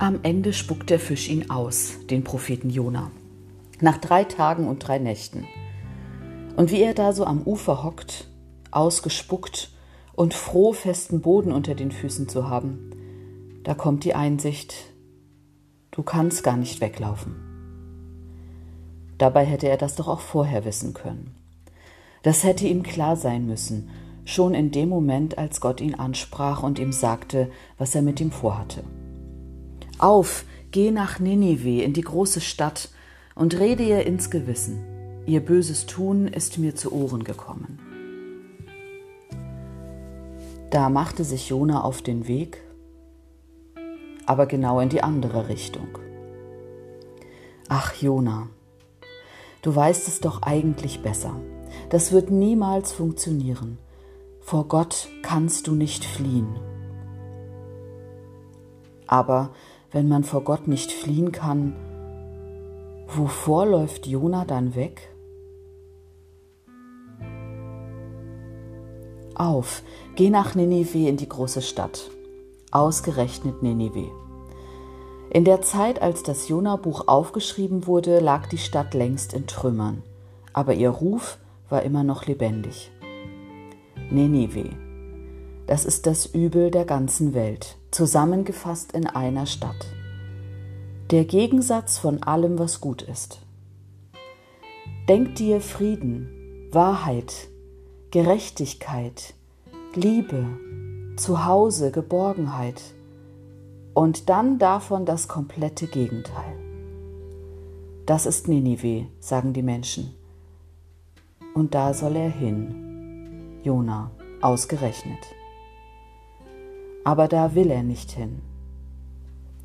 Am Ende spuckt der Fisch ihn aus, den Propheten Jona. Nach drei Tagen und drei Nächten. Und wie er da so am Ufer hockt, ausgespuckt und froh, festen Boden unter den Füßen zu haben, da kommt die Einsicht, du kannst gar nicht weglaufen. Dabei hätte er das doch auch vorher wissen können. Das hätte ihm klar sein müssen, schon in dem Moment, als Gott ihn ansprach und ihm sagte, was er mit ihm vorhatte. Auf, geh nach Ninive in die große Stadt und rede ihr ins Gewissen. Ihr böses Tun ist mir zu Ohren gekommen. Da machte sich Jona auf den Weg, aber genau in die andere Richtung. Ach, Jona, du weißt es doch eigentlich besser. Das wird niemals funktionieren. Vor Gott kannst du nicht fliehen. Aber wenn man vor Gott nicht fliehen kann, wovor läuft Jona dann weg? Auf, geh nach Ninive in die große Stadt, ausgerechnet Ninive. In der Zeit, als das Jona-Buch aufgeschrieben wurde, lag die Stadt längst in Trümmern, aber ihr Ruf war immer noch lebendig. Ninive, das ist das Übel der ganzen Welt, zusammengefasst in einer Stadt. Der Gegensatz von allem, was gut ist. Denk dir Frieden, Wahrheit, Gerechtigkeit, Liebe, Zuhause, Geborgenheit und dann davon das komplette Gegenteil. Das ist Ninive, sagen die Menschen. Und da soll er hin. Jona, ausgerechnet aber da will er nicht hin.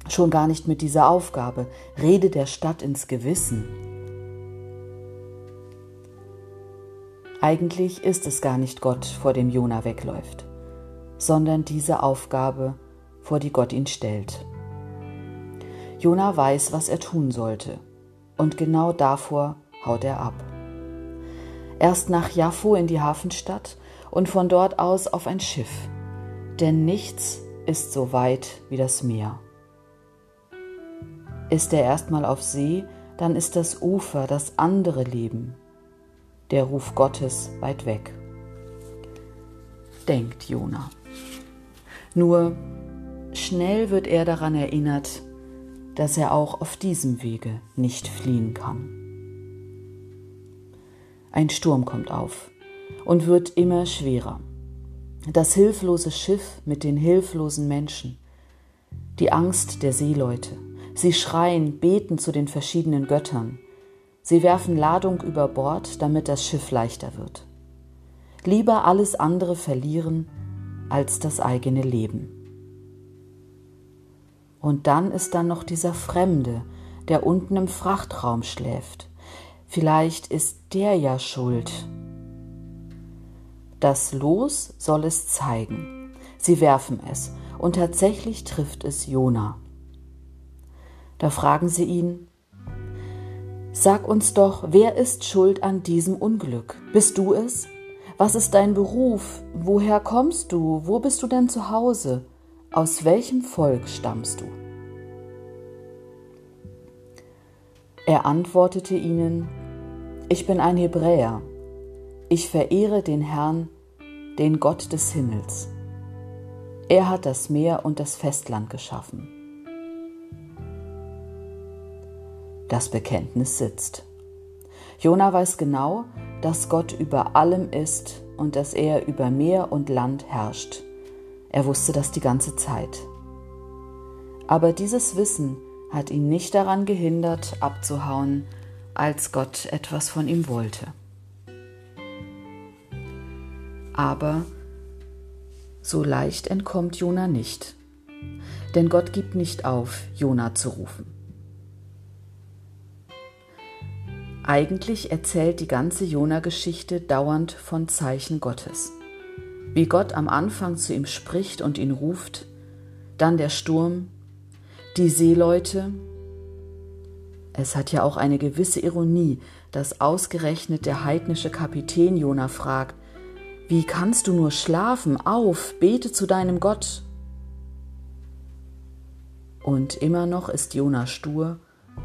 Schon gar nicht mit dieser Aufgabe, Rede der Stadt ins Gewissen. Eigentlich ist es gar nicht Gott, vor dem Jona wegläuft, sondern diese Aufgabe, vor die Gott ihn stellt. Jona weiß, was er tun sollte, und genau davor haut er ab. Erst nach Jaffo in die Hafenstadt und von dort aus auf ein Schiff denn nichts ist so weit wie das Meer. Ist er erstmal auf See, dann ist das Ufer das andere Leben, der Ruf Gottes weit weg. Denkt Jona. Nur schnell wird er daran erinnert, dass er auch auf diesem Wege nicht fliehen kann. Ein Sturm kommt auf und wird immer schwerer das hilflose Schiff mit den hilflosen Menschen, die Angst der Seeleute. Sie schreien, beten zu den verschiedenen Göttern. Sie werfen Ladung über Bord, damit das Schiff leichter wird. Lieber alles andere verlieren als das eigene Leben. Und dann ist dann noch dieser Fremde, der unten im Frachtraum schläft. Vielleicht ist der ja schuld, das Los soll es zeigen. Sie werfen es, und tatsächlich trifft es Jona. Da fragen sie ihn, Sag uns doch, wer ist schuld an diesem Unglück? Bist du es? Was ist dein Beruf? Woher kommst du? Wo bist du denn zu Hause? Aus welchem Volk stammst du? Er antwortete ihnen, Ich bin ein Hebräer ich verehre den Herrn, den Gott des Himmels. Er hat das Meer und das Festland geschaffen. Das Bekenntnis sitzt. Jona weiß genau, dass Gott über allem ist und dass er über Meer und Land herrscht. Er wusste das die ganze Zeit. Aber dieses Wissen hat ihn nicht daran gehindert, abzuhauen, als Gott etwas von ihm wollte. Aber so leicht entkommt Jona nicht. Denn Gott gibt nicht auf, Jona zu rufen. Eigentlich erzählt die ganze Jona-Geschichte dauernd von Zeichen Gottes. Wie Gott am Anfang zu ihm spricht und ihn ruft, dann der Sturm, die Seeleute. Es hat ja auch eine gewisse Ironie, dass ausgerechnet der heidnische Kapitän Jona fragt, wie kannst du nur schlafen? Auf, bete zu deinem Gott. Und immer noch ist Jona stur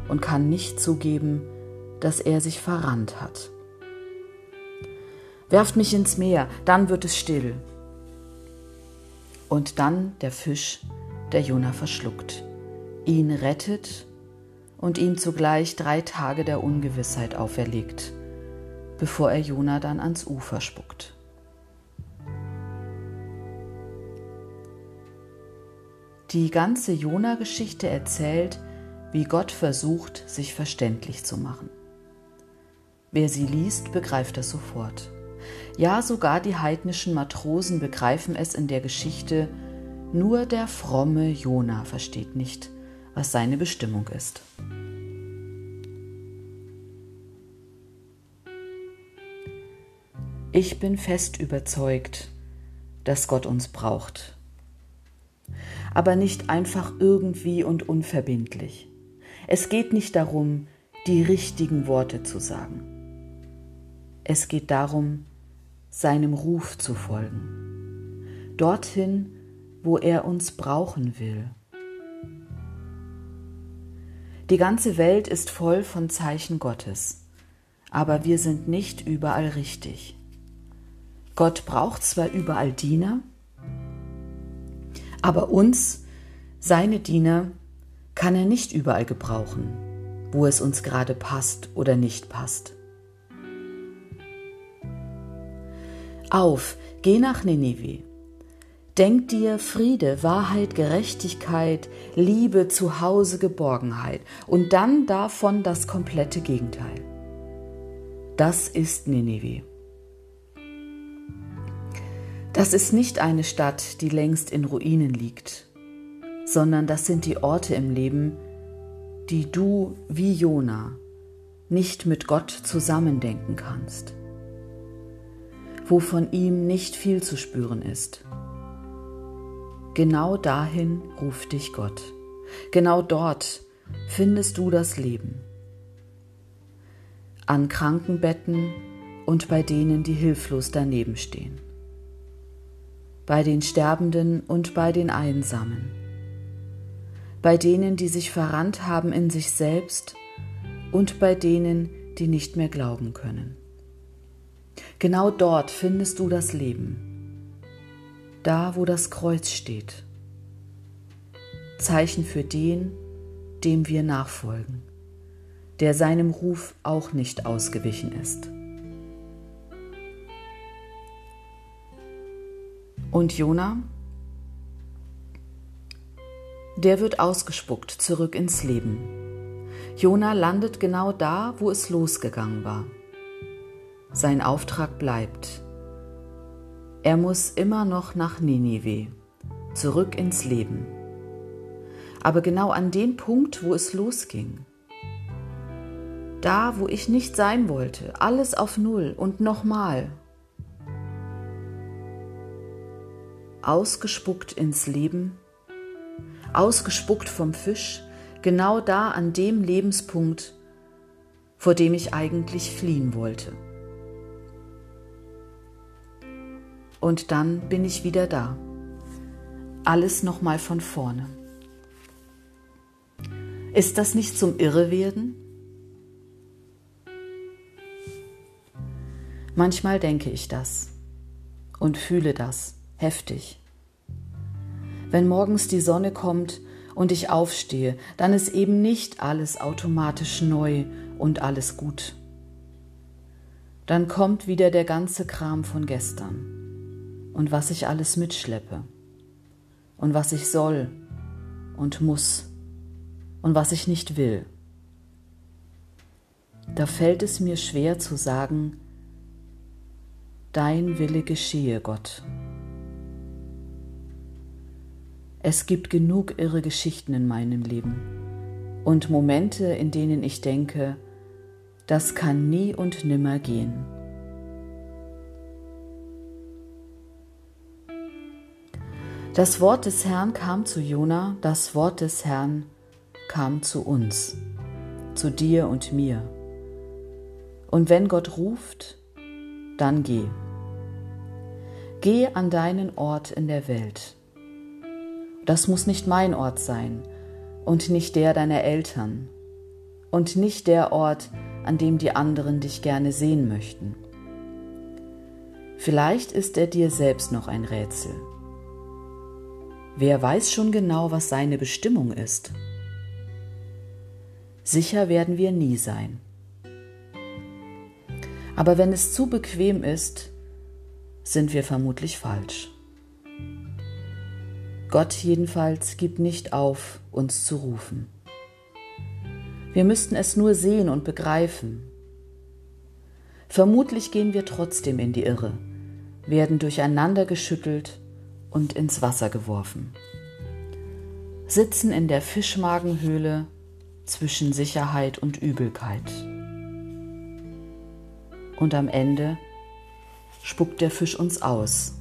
und kann nicht zugeben, dass er sich verrannt hat. Werft mich ins Meer, dann wird es still. Und dann der Fisch, der Jona verschluckt, ihn rettet und ihm zugleich drei Tage der Ungewissheit auferlegt, bevor er Jona dann ans Ufer spuckt. Die ganze Jona-Geschichte erzählt, wie Gott versucht, sich verständlich zu machen. Wer sie liest, begreift es sofort. Ja, sogar die heidnischen Matrosen begreifen es in der Geschichte, nur der fromme Jona versteht nicht, was seine Bestimmung ist. Ich bin fest überzeugt, dass Gott uns braucht. Aber nicht einfach irgendwie und unverbindlich. Es geht nicht darum, die richtigen Worte zu sagen. Es geht darum, seinem Ruf zu folgen, dorthin, wo er uns brauchen will. Die ganze Welt ist voll von Zeichen Gottes, aber wir sind nicht überall richtig. Gott braucht zwar überall Diener, aber uns, seine Diener, kann er nicht überall gebrauchen, wo es uns gerade passt oder nicht passt. Auf, geh nach Ninive. Denk dir Friede, Wahrheit, Gerechtigkeit, Liebe, Zuhause, Geborgenheit und dann davon das komplette Gegenteil. Das ist Ninive. Das ist nicht eine Stadt, die längst in Ruinen liegt, sondern das sind die Orte im Leben, die du wie Jona nicht mit Gott zusammendenken kannst wo von ihm nicht viel zu spüren ist. Genau dahin ruft dich Gott. Genau dort findest du das Leben. An Krankenbetten und bei denen, die hilflos daneben stehen. Bei den Sterbenden und bei den Einsamen. Bei denen, die sich verrannt haben in sich selbst und bei denen, die nicht mehr glauben können. Genau dort findest du das Leben. Da, wo das Kreuz steht. Zeichen für den, dem wir nachfolgen, der seinem Ruf auch nicht ausgewichen ist. Und Jona? Der wird ausgespuckt zurück ins Leben. Jona landet genau da, wo es losgegangen war. Sein Auftrag bleibt. Er muss immer noch nach Ninive, zurück ins Leben. Aber genau an den Punkt, wo es losging. Da, wo ich nicht sein wollte, alles auf Null und nochmal. Ausgespuckt ins Leben, ausgespuckt vom Fisch, genau da an dem Lebenspunkt, vor dem ich eigentlich fliehen wollte. Und dann bin ich wieder da. Alles nochmal von vorne. Ist das nicht zum Irrewerden? Manchmal denke ich das und fühle das heftig. Wenn morgens die Sonne kommt und ich aufstehe, dann ist eben nicht alles automatisch neu und alles gut. Dann kommt wieder der ganze Kram von gestern und was ich alles mitschleppe und was ich soll und muss und was ich nicht will. Da fällt es mir schwer zu sagen, Dein Wille geschehe, Gott. Es gibt genug irre Geschichten in meinem Leben und Momente, in denen ich denke, das kann nie und nimmer gehen. Das Wort des Herrn kam zu Jona, das Wort des Herrn kam zu uns, zu dir und mir. Und wenn Gott ruft, dann geh. Geh an deinen Ort in der Welt. Das muss nicht mein Ort sein, und nicht der deiner Eltern und nicht der Ort, an dem die anderen dich gerne sehen möchten. Vielleicht ist er dir selbst noch ein Rätsel. Wer weiß schon genau, was seine Bestimmung ist? Sicher werden wir nie sein. Aber wenn es zu bequem ist, sind wir vermutlich falsch. Gott jedenfalls gibt nicht auf, uns zu rufen. Wir müssten es nur sehen und begreifen. Vermutlich gehen wir trotzdem in die Irre, werden durcheinander geschüttelt und ins Wasser geworfen, sitzen in der Fischmagenhöhle zwischen Sicherheit und Übelkeit. Und am Ende spuckt der Fisch uns aus.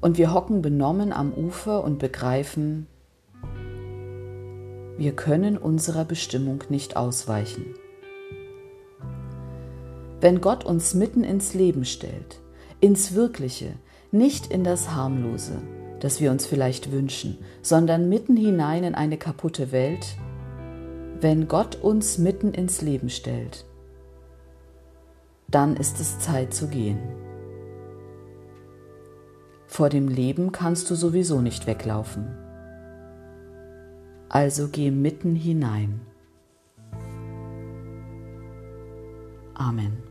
Und wir hocken benommen am Ufer und begreifen, wir können unserer Bestimmung nicht ausweichen. Wenn Gott uns mitten ins Leben stellt, ins Wirkliche, nicht in das Harmlose, das wir uns vielleicht wünschen, sondern mitten hinein in eine kaputte Welt, wenn Gott uns mitten ins Leben stellt, dann ist es Zeit zu gehen. Vor dem Leben kannst du sowieso nicht weglaufen also geh mitten hinein. Amen.